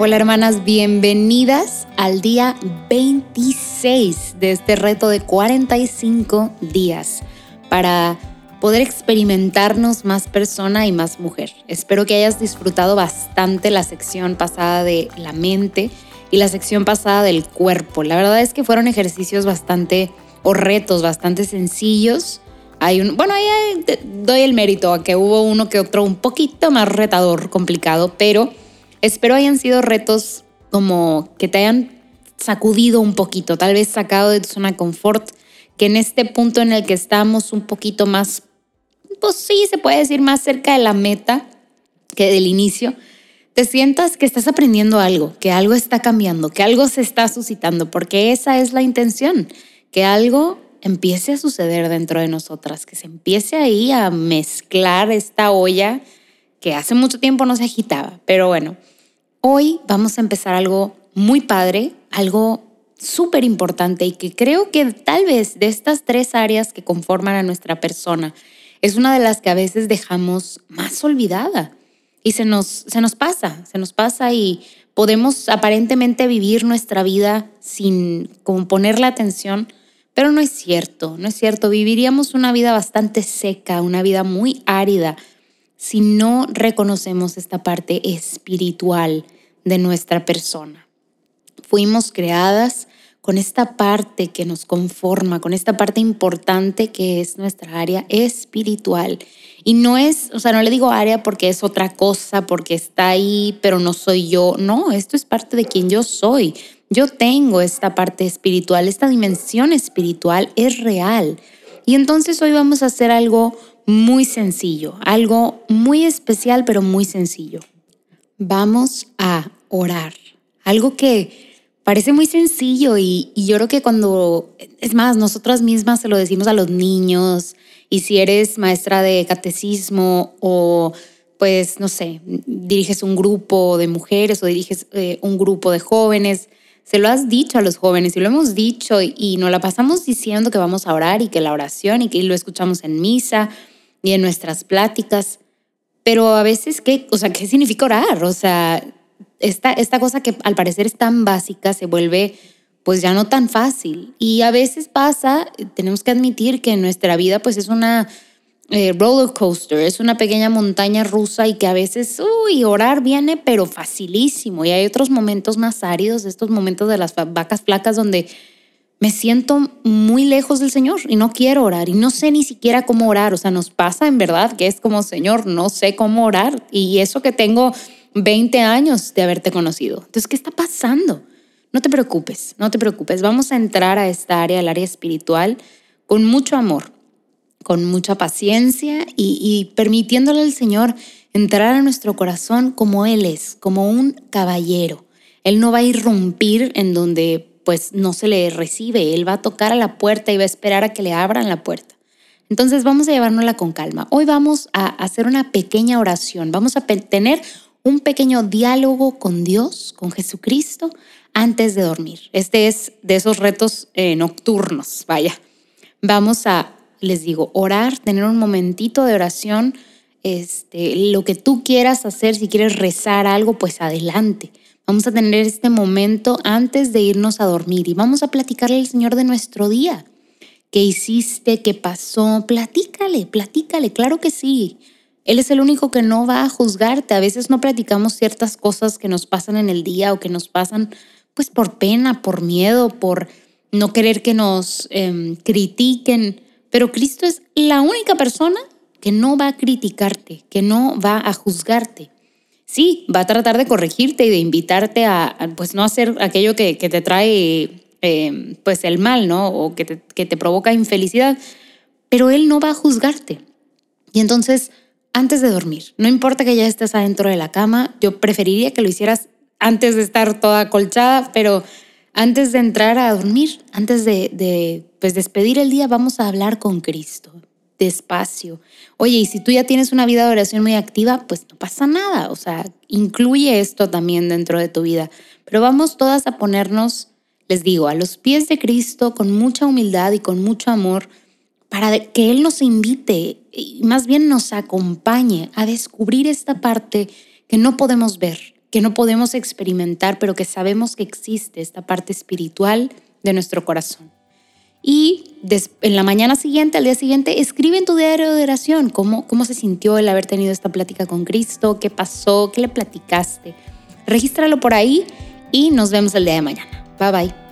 Hola hermanas, bienvenidas al día 26 de este reto de 45 días para poder experimentarnos más persona y más mujer. Espero que hayas disfrutado bastante la sección pasada de la mente y la sección pasada del cuerpo. La verdad es que fueron ejercicios bastante o retos bastante sencillos. Hay un, bueno, ahí doy el mérito a que hubo uno que otro un poquito más retador, complicado, pero Espero hayan sido retos como que te hayan sacudido un poquito, tal vez sacado de tu zona de confort, que en este punto en el que estamos un poquito más, pues sí, se puede decir más cerca de la meta que del inicio, te sientas que estás aprendiendo algo, que algo está cambiando, que algo se está suscitando, porque esa es la intención, que algo empiece a suceder dentro de nosotras, que se empiece ahí a mezclar esta olla que hace mucho tiempo no se agitaba. Pero bueno, hoy vamos a empezar algo muy padre, algo súper importante y que creo que tal vez de estas tres áreas que conforman a nuestra persona es una de las que a veces dejamos más olvidada y se nos, se nos pasa, se nos pasa y podemos aparentemente vivir nuestra vida sin como ponerle atención, pero no es cierto, no es cierto, viviríamos una vida bastante seca, una vida muy árida, si no reconocemos esta parte espiritual de nuestra persona. Fuimos creadas con esta parte que nos conforma, con esta parte importante que es nuestra área espiritual. Y no es, o sea, no le digo área porque es otra cosa, porque está ahí, pero no soy yo. No, esto es parte de quien yo soy. Yo tengo esta parte espiritual, esta dimensión espiritual es real. Y entonces hoy vamos a hacer algo muy sencillo, algo muy especial pero muy sencillo. Vamos a orar. Algo que parece muy sencillo y, yo creo que cuando, es más, nosotras mismas se lo decimos a los niños y si eres maestra de catecismo o pues, no sé, diriges un grupo de mujeres o diriges eh, un grupo de jóvenes, se lo has dicho a los jóvenes y lo hemos dicho y, y nos la pasamos diciendo que vamos a orar y que la oración y que lo escuchamos en misa y en nuestras pláticas. Pero a veces, ¿qué, o sea, ¿qué significa orar? O sea, esta, esta cosa que al parecer es tan básica se vuelve pues ya no tan fácil. Y a veces pasa, tenemos que admitir que nuestra vida pues es una eh, roller coaster, es una pequeña montaña rusa y que a veces, uy, orar viene pero facilísimo. Y hay otros momentos más áridos, estos momentos de las vacas flacas donde me siento muy lejos del Señor y no quiero orar y no sé ni siquiera cómo orar. O sea, nos pasa en verdad que es como, Señor, no sé cómo orar. Y eso que tengo 20 años de haberte conocido. Entonces, ¿qué está pasando? No te preocupes, no te preocupes. Vamos a entrar a esta área, al área espiritual, con mucho amor, con mucha paciencia y, permitiéndole al Señor entrar a nuestro corazón como Él es, como un caballero. Él no va a irrumpir en donde pues no se le recibe. Él va a tocar a la puerta y va a esperar a que le abran la puerta. Entonces vamos a llevárnosla con calma. Hoy vamos a hacer una pequeña oración. Vamos a tener un pequeño diálogo con Dios, con Jesucristo, antes de dormir. Este es de esos retos eh, nocturnos. Vaya. Vamos a, les digo, orar, tener un momentito de oración. Este, lo que tú quieras hacer, si quieres rezar algo, pues adelante. Vamos a tener este momento antes de irnos a dormir y vamos a platicarle al Señor de nuestro día. ¿Qué hiciste? ¿Qué pasó? Platícale, platícale, claro que sí. Él es el único que no va a juzgarte. A veces no platicamos ciertas cosas que nos pasan en el día o que nos pasan pues por pena, por miedo, por no querer que nos em, critiquen. Pero Cristo es la única persona que no va a criticarte, que no va a juzgarte sí, va a tratar de corregirte y de invitarte a, pues, no hacer aquello que, te trae, eh, pues, el mal, ¿no? O que te, que te provoca infelicidad, pero él no va a juzgarte. Y entonces, antes de dormir, no importa que ya estés adentro de la cama, yo preferiría que lo hicieras antes de estar toda colchada, pero antes de entrar a dormir, antes de, pues, despedir el día, vamos a hablar con Cristo despacio. Oye, y si tú ya tienes una vida de oración muy activa, pues no pasa nada. O sea, incluye esto también dentro de tu vida. Pero vamos todas a ponernos, les digo, a los pies de Cristo con mucha humildad y con mucho amor para que Él nos invite y más bien nos acompañe a descubrir esta parte que no podemos ver, que no podemos experimentar, pero que sabemos que existe, esta parte espiritual de nuestro corazón. Y en la mañana siguiente, al día siguiente, escribe en tu diario de oración cómo, cómo se sintió el haber tenido esta plática con Cristo, qué pasó, qué le platicaste. Regístralo por ahí y nos vemos el día de mañana. Bye bye.